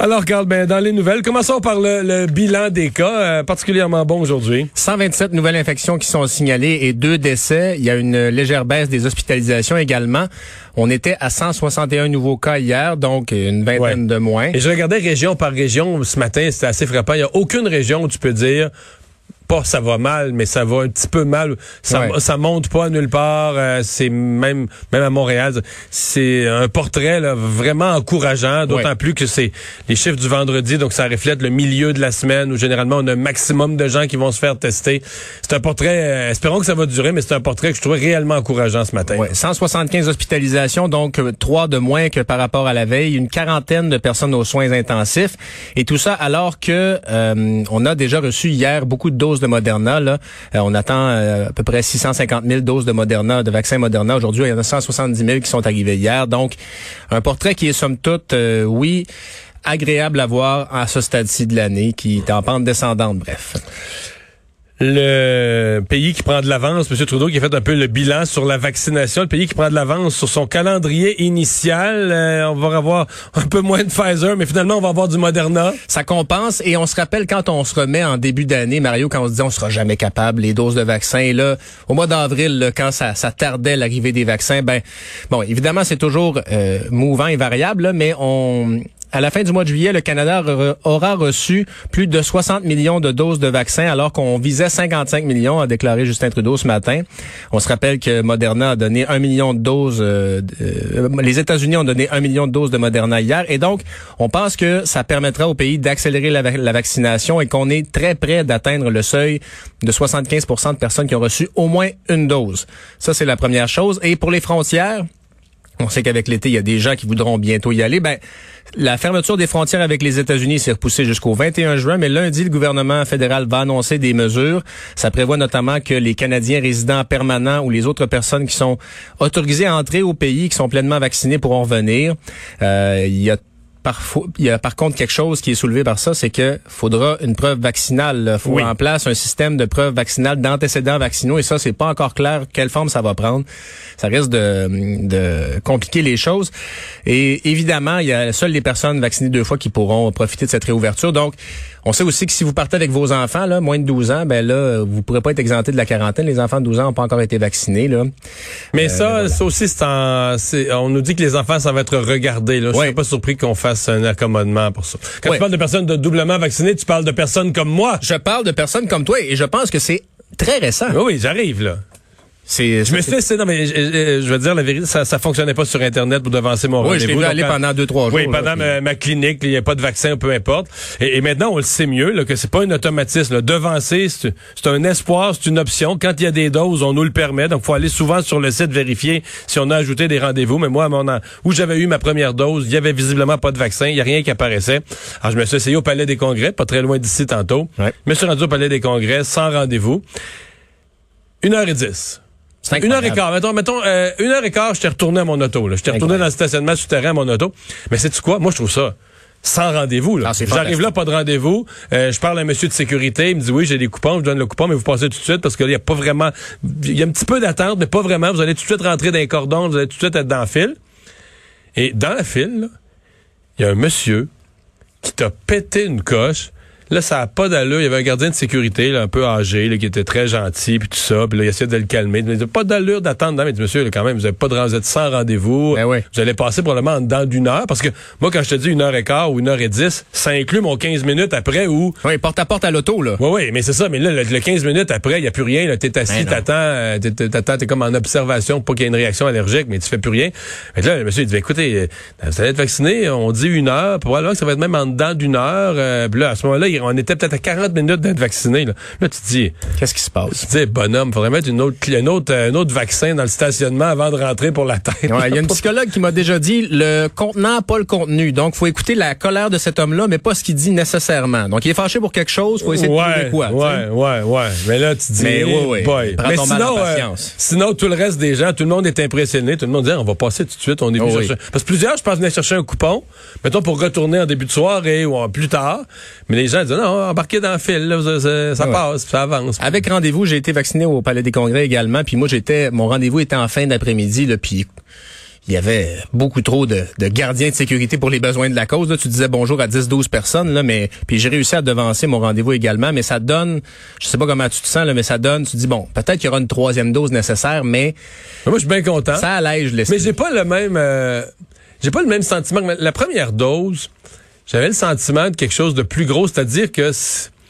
Alors, Carl, ben, dans les nouvelles, commençons par le, bilan des cas, euh, particulièrement bon aujourd'hui. 127 nouvelles infections qui sont signalées et deux décès. Il y a une légère baisse des hospitalisations également. On était à 161 nouveaux cas hier, donc une vingtaine de moins. Et je regardais région par région ce matin, c'était assez frappant. Il n'y a aucune région où tu peux dire pas ça va mal, mais ça va un petit peu mal. Ça, ça monte pas nulle part. Euh, c'est même même à Montréal, c'est un portrait là, vraiment encourageant. D'autant plus que c'est les chiffres du vendredi, donc ça reflète le milieu de la semaine où généralement on a un maximum de gens qui vont se faire tester. C'est un portrait. Euh, espérons que ça va durer, mais c'est un portrait que je trouvais réellement encourageant ce matin. 175 hospitalisations, donc euh, trois de moins que par rapport à la veille. Une quarantaine de personnes aux soins intensifs, et tout ça alors que on a déjà reçu hier beaucoup de doses de Moderna. Euh, on attend euh, à peu près 650 000 doses de Moderna, de vaccins Moderna. Aujourd'hui, il y en a 170 000 qui sont arrivés hier. Donc, un portrait qui est somme toute, euh, oui, agréable à voir à ce stade-ci de l'année, qui est en pente descendante, bref le pays qui prend de l'avance, M. Trudeau qui a fait un peu le bilan sur la vaccination, le pays qui prend de l'avance sur son calendrier initial. Euh, on va avoir un peu moins de Pfizer, mais finalement, on va avoir du Moderna. Ça compense et on se rappelle quand on se remet en début d'année, Mario, quand on se dit on sera jamais capable, les doses de vaccins. Et là, au mois d'avril, quand ça, ça tardait l'arrivée des vaccins, ben bon, évidemment, c'est toujours euh, mouvant et variable, mais on à la fin du mois de juillet, le Canada aura reçu plus de 60 millions de doses de vaccins alors qu'on visait 55 millions, a déclaré Justin Trudeau ce matin. On se rappelle que Moderna a donné un million de doses. Euh, euh, les États-Unis ont donné un million de doses de Moderna hier. Et donc, on pense que ça permettra au pays d'accélérer la, la, vaccination et qu'on est très près d'atteindre le seuil de 75 de personnes qui ont reçu au moins une dose. Ça, c'est la première chose. Et pour les frontières, on sait qu'avec l'été, il y a des gens qui voudront bientôt y aller. Ben, la fermeture des frontières avec les États-Unis s'est repoussée jusqu'au 21 juin, mais lundi, le gouvernement fédéral va annoncer des mesures. Ça prévoit notamment que les Canadiens résidents permanents ou les autres personnes qui sont autorisées à entrer au pays, qui sont pleinement vaccinées, pourront revenir. Euh, il y a il y a par contre quelque chose qui est soulevé par ça, c'est que faudra une preuve vaccinale. Il faut en place un système de preuve vaccinale d'antécédents vaccinaux et ça, c'est pas encore clair quelle forme ça va prendre. Ça risque de, de compliquer les choses. Et évidemment, il y a seules les personnes vaccinées deux fois qui pourront profiter de cette réouverture. Donc, on sait aussi que si vous partez avec vos enfants, là, moins de 12 ans, ben là, vous pourrez pas être exempté de la quarantaine. Les enfants de 12 ans n'ont pas encore été vaccinés. Là. Mais euh, ça, ça aussi, c'est en, on nous dit que les enfants, ça va être regardé. Là. Je suis pas surpris qu'on fasse un accommodement pour ça. Quand tu parles de personnes de doublement vaccinées, tu parles de personnes comme moi. Je parle de personnes comme toi et je pense que c'est très récent. Oui, oui j'arrive là. C'est, je me suis non, mais je, veux dire, la vérité, ça, ça fonctionnait pas sur Internet pour devancer mon oui, rendez-vous. Oui, je aller pendant deux, trois jours. Oui, pendant ma, clinique, il n'y a pas de vaccin, peu importe. Et, maintenant, on le sait mieux, là, que c'est pas un automatisme. Là. Devancer, c'est, un espoir, c'est une option. Quand il y a des doses, on nous le permet. Donc, faut aller souvent sur le site vérifier si on a ajouté des rendez-vous. Mais moi, à mon où j'avais eu ma première dose, il y avait visiblement pas de vaccin, il y a rien qui apparaissait. Alors, je me suis essayé au Palais des Congrès, pas très loin d'ici tantôt. Ouais. Je me suis rendu au Palais des Congrès sans rendez-vous. Une heure et dix. Une heure et quart. Mettons, mettons euh, une heure et quart, je t'ai retourné à mon auto. Je t'ai retourné dans le stationnement souterrain à mon auto. Mais c'est tu quoi? Moi, je trouve ça sans rendez-vous. Ah, J'arrive là, pas de rendez-vous. Euh, je parle à un monsieur de sécurité. Il me dit oui, j'ai des coupons. Je donne le coupon, mais vous passez tout de suite parce qu'il n'y a pas vraiment. Il y a un petit peu d'attente, mais pas vraiment. Vous allez tout de suite rentrer dans les cordons. Vous allez tout de suite être dans le fil. Et dans la file, il y a un monsieur qui t'a pété une coche Là, ça n'a pas d'allure. Il y avait un gardien de sécurité, là, un peu âgé, là, qui était très gentil, puis tout ça. Puis là, il essayait de le calmer. Il pas d'allure d'attendre. Mais dit, monsieur, là, quand même, vous n'avez pas de vous êtes sans rendez-vous. Ben oui. Vous allez passer probablement en dedans d'une heure. Parce que moi, quand je te dis une heure et quart ou une heure et dix, ça inclut mon 15 minutes après ou. Oui, porte à porte à l'auto, là. Oui, oui, mais c'est ça. Mais là, le, 15 minutes après, il n'y a plus rien. T'es assis, ben t'attends, euh, t'attends, t'es comme en observation, pas qu'il y ait une réaction allergique, mais tu fais plus rien. Mais là, le monsieur, il dit, écoutez, euh, vous allez être vacciné, on dit une heure, probablement que ça va être même en dedans d'une heure. Euh, puis là, à ce moment-là, on était peut-être à 40 minutes d'être vacciné. Là, là tu te dis... Qu'est-ce qui se passe? Tu dis, bonhomme, faudrait mettre une autre, un, autre, un autre vaccin dans le stationnement avant de rentrer pour la tête. Il y a une psychologue qui m'a déjà dit, le contenant, pas le contenu. Donc, faut écouter la colère de cet homme-là, mais pas ce qu'il dit nécessairement. Donc, il est fâché pour quelque chose, faut essayer de trouver quoi. Ouais, ouais, ouais. Mais là, tu dis, mais, ouais, ouais. mais sinon, euh, sinon, tout le reste des gens, tout le monde est impressionné. Tout le monde dit, on va passer tout de suite, on est oh, chercher. Parce que plusieurs, je pense, venaient chercher un coupon, mettons, pour retourner en début de soirée ou plus tard. Mais les gens non, embarquez dans le fil, ça, passe, ça avance. Avec rendez-vous, j'ai été vacciné au Palais des Congrès également, puis moi j'étais, mon rendez-vous était en fin d'après-midi, puis il y avait beaucoup trop de, gardiens de sécurité pour les besoins de la cause. Là, tu disais bonjour à 10-12 personnes, là, mais puis j'ai réussi à devancer mon rendez-vous également, mais ça donne, je sais pas comment tu te sens, là, mais ça donne, tu dis bon, peut-être qu'il y aura une troisième dose nécessaire, mais moi je suis bien content. Ça allège l'esprit. Mais j'ai pas le même, euh, j'ai pas le même sentiment. La première dose, j'avais le sentiment de quelque chose de plus gros, c'est-à-dire que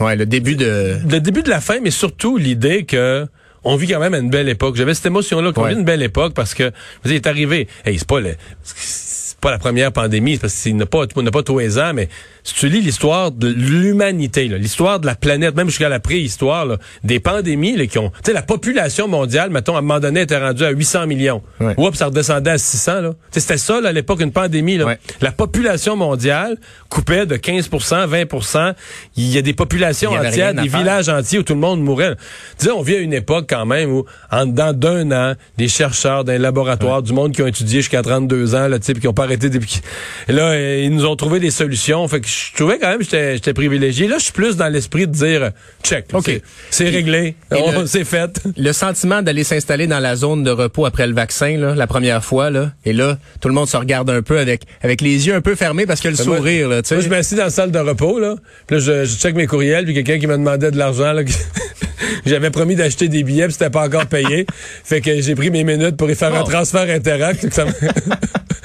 ouais, le début de le début de la fin, mais surtout l'idée que on vit quand même à une belle époque. J'avais cette émotion-là qu'on vit une belle époque parce que, vous est arrivé, hey, c'est pas le, c'est pas la première pandémie, parce qu'il n'a pas, n'a pas tous les ans, mais si tu lis l'histoire de l'humanité, l'histoire de la planète, même jusqu'à la préhistoire, des pandémies là, qui ont... Tu sais, la population mondiale, mettons, à un moment donné, était rendue à 800 millions. Ouais. Oups, ça redescendait à 600. Là. C'était ça, là, à l'époque, une pandémie. Là. La population mondiale coupait de 15% 20% Il y a des populations entières, des villages entiers où tout le monde mourait. Disons, on vit à une époque quand même où, en dedans d'un an, des chercheurs d'un laboratoire, du monde qui ont étudié jusqu'à 32 ans, là, qui ont pas arrêté depuis... Là, ils nous ont trouvé des solutions. Fait que je trouvais quand même que j'étais privilégié. Là, je suis plus dans l'esprit de dire check. OK. C'est réglé. C'est fait. Le sentiment d'aller s'installer dans la zone de repos après le vaccin, là, la première fois, là, et là, tout le monde se regarde un peu avec, avec les yeux un peu fermés parce que le sourire. Là, moi, je m'assis dans la salle de repos, là. Puis là, je, je check mes courriels, puis quelqu'un qui me demandait de l'argent. là. J'avais promis d'acheter des billets, puis c'était pas encore payé. fait que j'ai pris mes minutes pour y faire un transfert interact.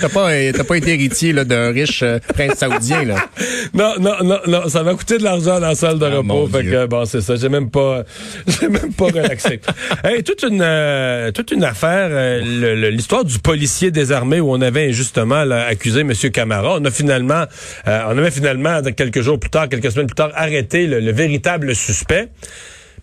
T'as pas, pas été héritier d'un riche euh, prince saoudien, là. Non, non, non, non. Ça m'a coûté de l'argent dans la salle de ah, repos. Fait que, bon, c'est ça. J'ai même pas, j'ai même pas relaxé. hey, toute une, euh, toute une affaire, euh, l'histoire du policier désarmé où on avait justement accusé M. Camara. On a finalement, on avait finalement, quelques jours plus tard, quelques semaines plus tard, arrêté le véritable suspect.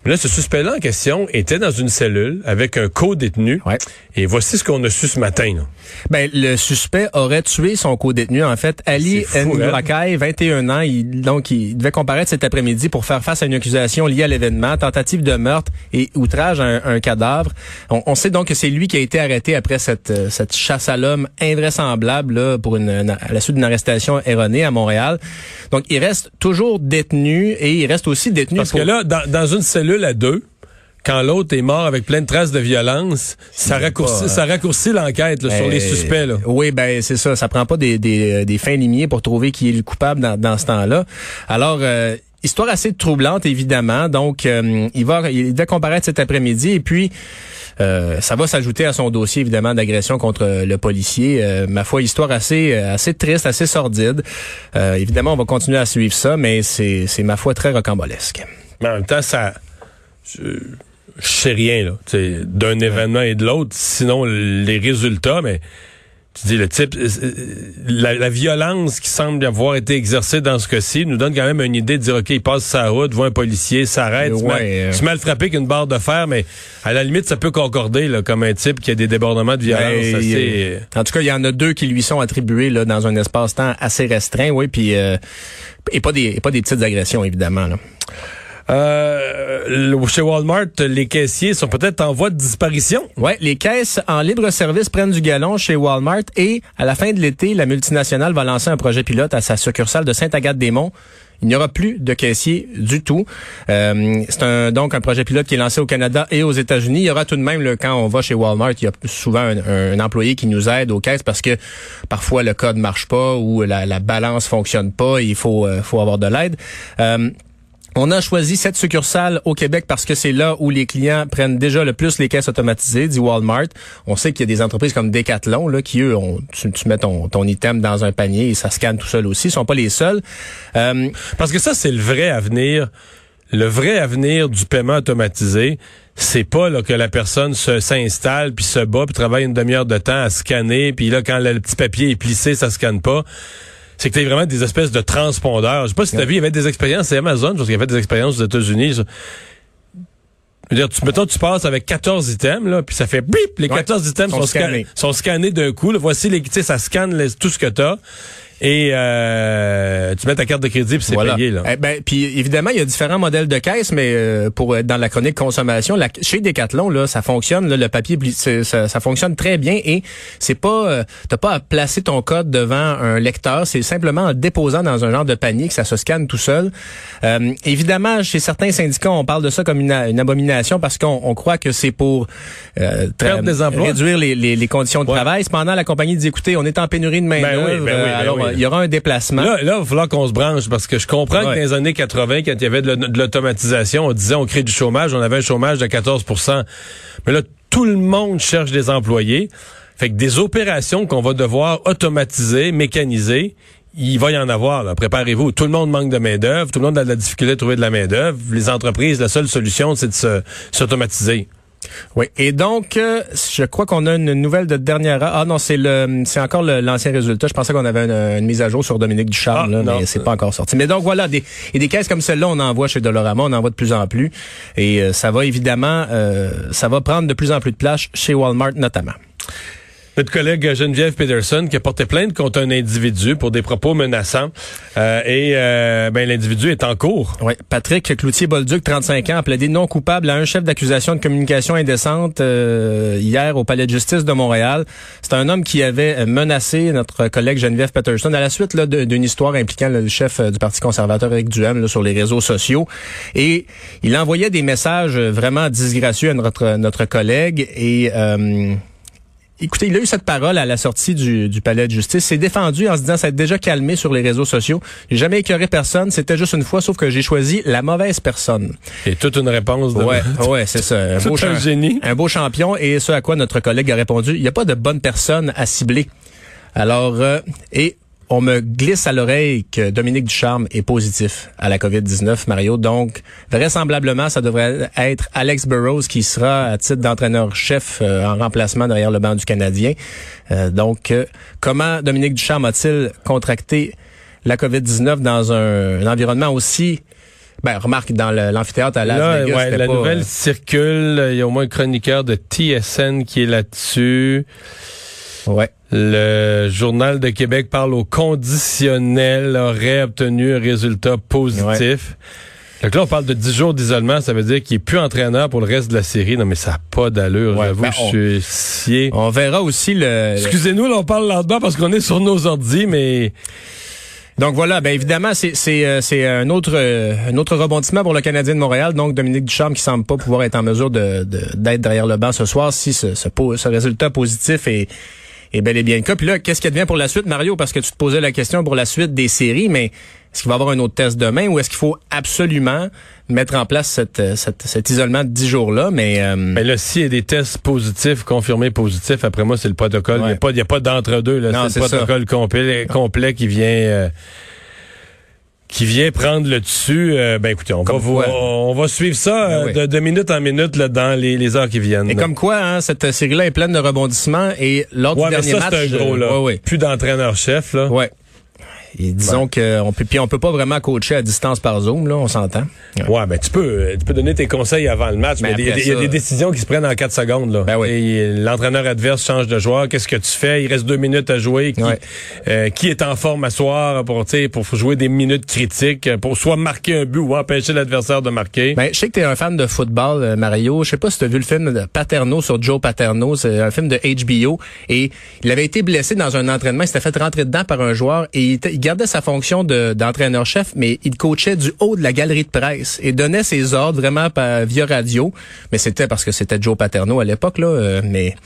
Mais là, ce suspect-là en question était dans une cellule avec un co-détenu. Ouais. Et voici ce qu'on a su ce matin. Là. Ben, le suspect aurait tué son co-détenu. En fait, Ali N'Urakai, 21 ans, il, donc il devait comparaître cet après-midi pour faire face à une accusation liée à l'événement, tentative de meurtre et outrage à un, cadavre. On, sait donc que c'est lui qui a été arrêté après cette, euh, cette chasse à l'homme invraisemblable là, pour une, à la suite d'une arrestation erronée à Montréal. Donc, il reste toujours détenu et il reste aussi détenu. Parce que là, dans, dans une cellule à deux, quand l'autre est mort avec plein de traces de violence, ça raccourcit, ça raccourcit l'enquête sur les ben, suspects. Là. Oui, ben c'est ça. Ça prend pas des, des, des fins limiers pour trouver qui est le coupable dans, dans ce temps-là. Alors, euh, histoire assez troublante, évidemment. Donc, euh, il va, il comparaître cet après-midi et puis. Euh, ça va s'ajouter à son dossier évidemment d'agression contre le policier. ma foi, histoire assez assez triste, assez sordide. évidemment, on va continuer à suivre ça, mais c'est c'est ma foi très rocambolesque. Mais en même temps, ça je, sais rien là, d'un événement et de l'autre. Sinon, les résultats, mais tu dis le type, euh, euh, la, violence qui semble avoir été exercée dans ce cas-ci nous donne quand même une idée de dire ok, il passe sa route, voit un policier, s'arrête, ouais, mal, mal, frappé qu'une barre de fer, mais à la limite ça peut concorder là, comme un type qui a des débordements de violence. Ben, assez... En tout cas, il y en a deux qui lui sont attribués là dans un espace-temps assez restreint, oui, puis euh, et pas des et pas des petites agressions évidemment. Là. Euh, chez Walmart, les caissiers sont peut-être en voie de disparition. Ouais, les caisses en libre service prennent du galon chez Walmart et à la fin de l'été, la multinationale va lancer un projet pilote à sa succursale de Sainte-Agathe-des-Monts. Il n'y aura plus de caissiers du tout. Euh, c'est un, donc un projet pilote qui est lancé au Canada et aux États-Unis. Il y aura tout de même, le, quand on va chez Walmart, il y a souvent un, employé qui nous aide aux caisses parce que parfois le code marche pas ou la, la balance fonctionne pas. Et il faut, euh, faut avoir de l'aide. Euh, on a choisi cette succursale au Québec parce que c'est là où les clients prennent déjà le plus les caisses automatisées, du Walmart. On sait qu'il y a des entreprises comme Decathlon là, qui, eux, tu, mets ton, ton, item dans un panier et ça scanne tout seul aussi. Ils sont pas les seuls. Euh, parce que ça, c'est le vrai avenir. Le vrai avenir du paiement automatisé, c'est pas là, que la personne se s'installe puis se bat puis travaille une demi-heure de temps à scanner puis là quand le petit papier est plissé ça scanne pas c'est que tu vraiment des espèces de transpondeurs. Je sais pas si tu as vu, il y avait des expériences, c'est Amazon, je pense qu'il y avait des expériences aux États-Unis. Je veux dire, tu, mettons, tu passes avec 14 items, là, puis ça fait bip, les 14 items sont, scannés, sont scannés d'un coup. Là, voici les, tu sais, ça scanne tout ce que tu as. Et euh, tu mets ta carte de crédit puis c'est payé. Là. Eh ben, puis évidemment, il y a différents modèles de caisse, mais euh, pour être dans la chronique consommation, la, chez Decathlon, là, ça fonctionne. Là, le papier, ça, ça, fonctionne très bien et c'est pas, euh, t'as pas à placer ton code devant un lecteur. C'est simplement en déposant dans un genre de panier que ça se scanne tout seul. Euh, évidemment, chez certains syndicats, on parle de ça comme une, abomination parce qu'on on croit que c'est pour euh, réduire les, les, les conditions de travail. Cependant, la compagnie dit écoutez, on est en pénurie de main ben d'œuvre, ben ben alors il y aura un déplacement. Là, là, il va falloir qu'on se branche parce que je comprends que dans les années 80, quand il y avait de l'automatisation, on disait on crée du chômage, on avait un chômage de 14% Mais là, tout le monde cherche des employés. Fait que des opérations qu'on va devoir automatiser, mécaniser, il va y en avoir. Préparez-vous. Tout le monde manque de main-d'œuvre. Tout le monde a de la difficulté à trouver de la main-d'œuvre. Les entreprises, la seule solution, c'est de s'automatiser. Oui. Et donc, euh, je crois qu'on a une nouvelle de dernière heure. Ah non, c'est le, c'est encore l'ancien résultat. Je pensais qu'on avait une, mise à jour sur Dominique Ducharme, ah, là, mais c'est pas encore sorti. Mais donc voilà, des, et des caisses comme celle-là, on en voit chez Dolorama, on en voit de plus en plus. Et euh, ça va évidemment, euh, ça va prendre de plus en plus de place chez Walmart notamment. Notre collègue Geneviève Peterson qui a porté plainte contre un individu pour des propos menaçants euh, et euh, ben, l'individu est en cours. Oui, Patrick Cloutier-Bolduc, 35 ans, a plaidé non coupable à un chef d'accusation de communication indécente euh, hier au Palais de justice de Montréal. C'est un homme qui avait menacé notre collègue Geneviève Peterson à la suite d'une histoire impliquant le chef du Parti conservateur Eric Duhem sur les réseaux sociaux. Et il envoyait des messages vraiment disgracieux à notre, notre collègue et... Écoutez, il a eu cette parole à la sortie du, du palais de justice. s'est défendu en se disant ça a déjà calmé sur les réseaux sociaux. J'ai jamais écœuré personne. C'était juste une fois, sauf que j'ai choisi la mauvaise personne. Et toute une réponse. De... Ouais, ouais, c'est ça. Un beau un génie. Un beau champion. Et ce à quoi notre collègue a répondu, il n'y a pas de bonne personne à cibler. Alors, euh, et on me glisse à l'oreille que Dominique Ducharme est positif à la COVID-19, Mario. Donc, vraisemblablement, ça devrait être Alex Burrows qui sera à titre d'entraîneur-chef euh, en remplacement derrière le banc du Canadien. Euh, donc, euh, comment Dominique Ducharme a-t-il contracté la COVID-19 dans un, environnement aussi ben, remarque, dans l'amphithéâtre à Las Vegas, La nouvelle circule. Il y a au moins un chroniqueur de TSN qui est là-dessus. Ouais. Le Journal de Québec parle au conditionnel, aurait obtenu un résultat positif. Donc là, on parle de 10 jours d'isolement, ça veut dire qu'il est plus entraîneur pour le reste de la série. Non, mais ça n'a pas d'allure. J'avoue, ben, je suis scié. On verra aussi le... Excusez-nous, là, on parle là-dedans parce qu'on est sur nos ordis, mais... Donc voilà, ben évidemment, c'est c'est euh, c'est un autre euh, un autre rebondissement pour le Canadien de Montréal. Donc Dominique Ducharme qui semble pas pouvoir être en mesure de d'être derrière le banc ce soir si ce, ce, ce résultat positif est est bel et bien le cas. Puis là, qu'est-ce qui devient pour la suite, Mario? Parce que tu te posais la question pour la suite des séries, mais est-ce qu'il va y avoir un autre test demain ou est-ce qu'il faut absolument mettre en place cette, cet isolement de 10 jours-là? Mais, euh... mais là, s'il y a des tests positifs, confirmés positifs, après moi, c'est le protocole. Il n'y a pas, pas d'entre-deux. C'est le protocole complet, complet qui vient... Euh, qui vient prendre le dessus, euh, ben écoutez, on va, on va suivre ça ben euh, de, minute en minute là, dans les, les, heures qui viennent. Et comme quoi, hein, cette série-là est pleine de rebondissements et lors du dernier ça, match, un gros là. Euh, plus d'entraîneur-chef là. Ouais. Et disons que on peut puis on peut pas vraiment coacher à distance par Zoom là, on s'entend. Ouais, ben tu peux tu peux donner tes conseils avant le match, mais, il y, a des décisions qui se prennent en 4 secondes là. Ben l'entraîneur adverse change de joueur, qu'est-ce que tu fais? Il reste deux minutes à jouer. Qui, euh, qui est en forme à soir pour pour jouer des minutes critiques, pour soit marquer un but ou empêcher l'adversaire de marquer? Ben je sais que tu es un fan de football euh, Mario, je sais pas si tu as vu le film de Paterno sur Joe Paterno, c'est un film de HBO et il avait été blessé dans un entraînement, il s'était fait rentrer dedans par un joueur et il gardait sa fonction d'entraîneur-chef, mais il coachait du haut de la galerie de presse et donnait ses ordres vraiment via radio. Mais c'était parce que c'était Joe Paterno à l'époque, là. Euh, mais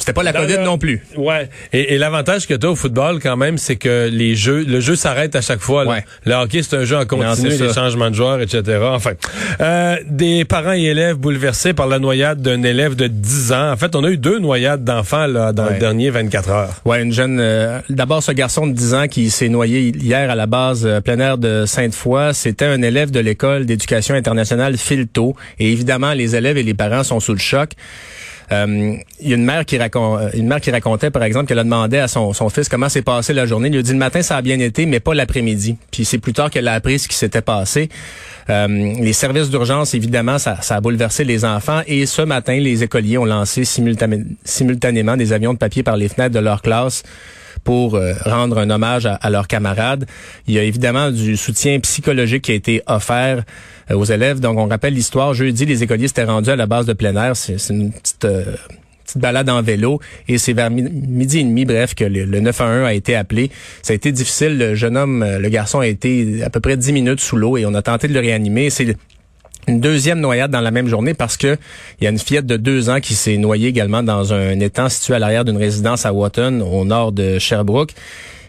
c'était pas la COVID non plus. Ouais. Et, l'avantage que tu as au football quand même, c'est que les jeux, le jeu s'arrête à chaque fois. Ouais. Le hockey, c'est un jeu en continu, les changements de joueurs, etc. Enfin, euh, des parents et élèves bouleversés par la noyade d'un élève de 10 ans. En fait, on a eu deux noyades d'enfants là dans le dernier 24 heures. Ouais, une jeune. Euh, d'abord, ce garçon de 10 ans qui s'est noyé hier à la base euh, plein air de Sainte-Foy, c'était un élève de l'école d'éducation internationale Filto. Et évidemment, les élèves et les parents sont sous le choc. Euh, il y a une mère qui raconte, euh, une mère qui racontait par exemple qu'elle a demandé à son, fils comment s'est passé la journée. Il lui a dit le matin ça a bien été, mais pas l'après-midi. Puis c'est plus tard qu'elle a appris ce qui s'était passé. Euh, les services d'urgence, évidemment, ça, a bouleversé les enfants. Et ce matin, les écoliers ont lancé simultanément des avions de papier par les fenêtres de leur classe pour euh, rendre un hommage à, leurs camarades. Il y a évidemment du soutien psychologique qui a été offert euh, aux élèves. Donc, on rappelle l'histoire. Jeudi, les écoliers s'étaient rendus à la base de plein air. C'est une petite... petite balade en vélo et c'est vers midi et demi, bref, que le, 911 a été appelé. Ça a été difficile. Le jeune homme, le garçon a été à peu près 10 minutes sous l'eau et on a tenté de le réanimer. Une deuxième noyade dans la même journée parce que il y a une fillette de deux ans qui s'est noyée également dans un étang situé à l'arrière d'une résidence à Wotton, au nord de Sherbrooke.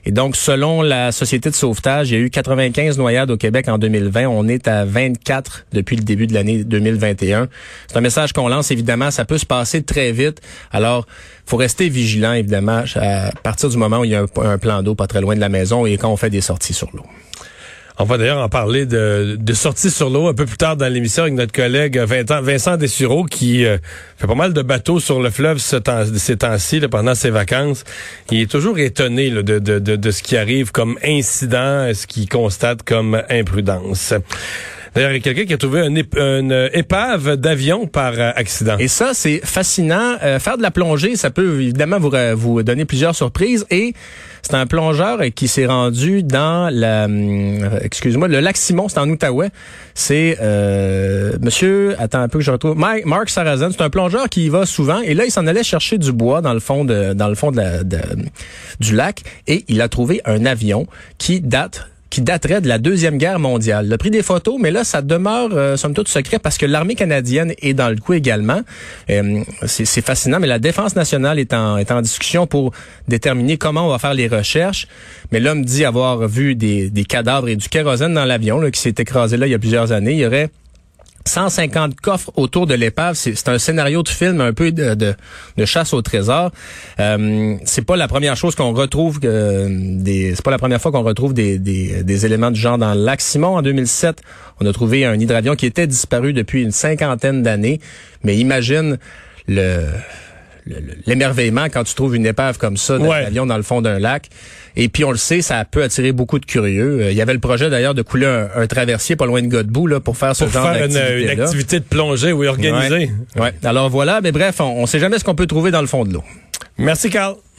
Et donc, selon la Société de sauvetage, il y a eu 95 noyades au Québec en 2020. On est à 24 depuis le début de l'année 2021. C'est un message qu'on lance, évidemment. Ça peut se passer très vite. Alors, faut rester vigilant, évidemment, à partir du moment où il y a un plan d'eau pas très loin de la maison et quand on fait des sorties sur l'eau. On va d'ailleurs en parler de, de sorties sur l'eau un peu plus tard dans l'émission avec notre collègue Vincent Dessureau qui euh, fait pas mal de bateaux sur le fleuve ces temps-ci pendant ses vacances. Il est toujours étonné de, ce qui arrive comme incident, ce qu'il constate comme imprudence. D'ailleurs, il y a quelqu'un qui a trouvé une épave d'avion par euh, accident. Et ça, c'est fascinant. Euh, faire de la plongée, ça peut évidemment vous, vous donner plusieurs surprises. Et c'est un plongeur qui s'est rendu dans la, euh, excuse-moi, le lac Simon, c'est en Outaouais. C'est euh, Monsieur, attends un peu que je retrouve, Mark Sarazan. C'est un plongeur qui y va souvent. Et là, il s'en allait chercher du bois dans le fond de, dans le fond de du lac, et il a trouvé un avion qui date qui daterait de la Deuxième Guerre mondiale. Il a pris des photos, mais là, ça demeure, euh, somme toute, secret parce que l'armée canadienne est dans le coup également. Euh, c'est fascinant, mais la Défense nationale est en, est en discussion pour déterminer comment on va faire les recherches. Mais l'homme dit avoir vu des, des cadavres et du kérosène dans l'avion qui s'est écrasé là il y a plusieurs années. Il y aurait 150 coffres autour de l'épave. C'est un scénario de film un peu de, de, chasse au trésor. Euh, c'est pas la première chose qu'on retrouve. Euh, des, c'est pas la première fois qu'on retrouve des, des, des, éléments du genre dans le lac Simon. En 2007, on a trouvé un hydravion qui était disparu depuis une cinquantaine d'années. Mais imagine le l'émerveillement quand tu trouves une épave comme ça d'un avion dans le fond d'un lac. Et puis on le sait, ça peut attirer beaucoup de curieux. Euh, il y avait le projet d'ailleurs de couler un, traversier pas loin de Godbout là pour faire ce genre d'activité. Une, une activité de plongée ou organisée. Ouais. Alors voilà, mais bref, on, on sait jamais ce qu'on peut trouver dans le fond de l'eau. Merci Carl.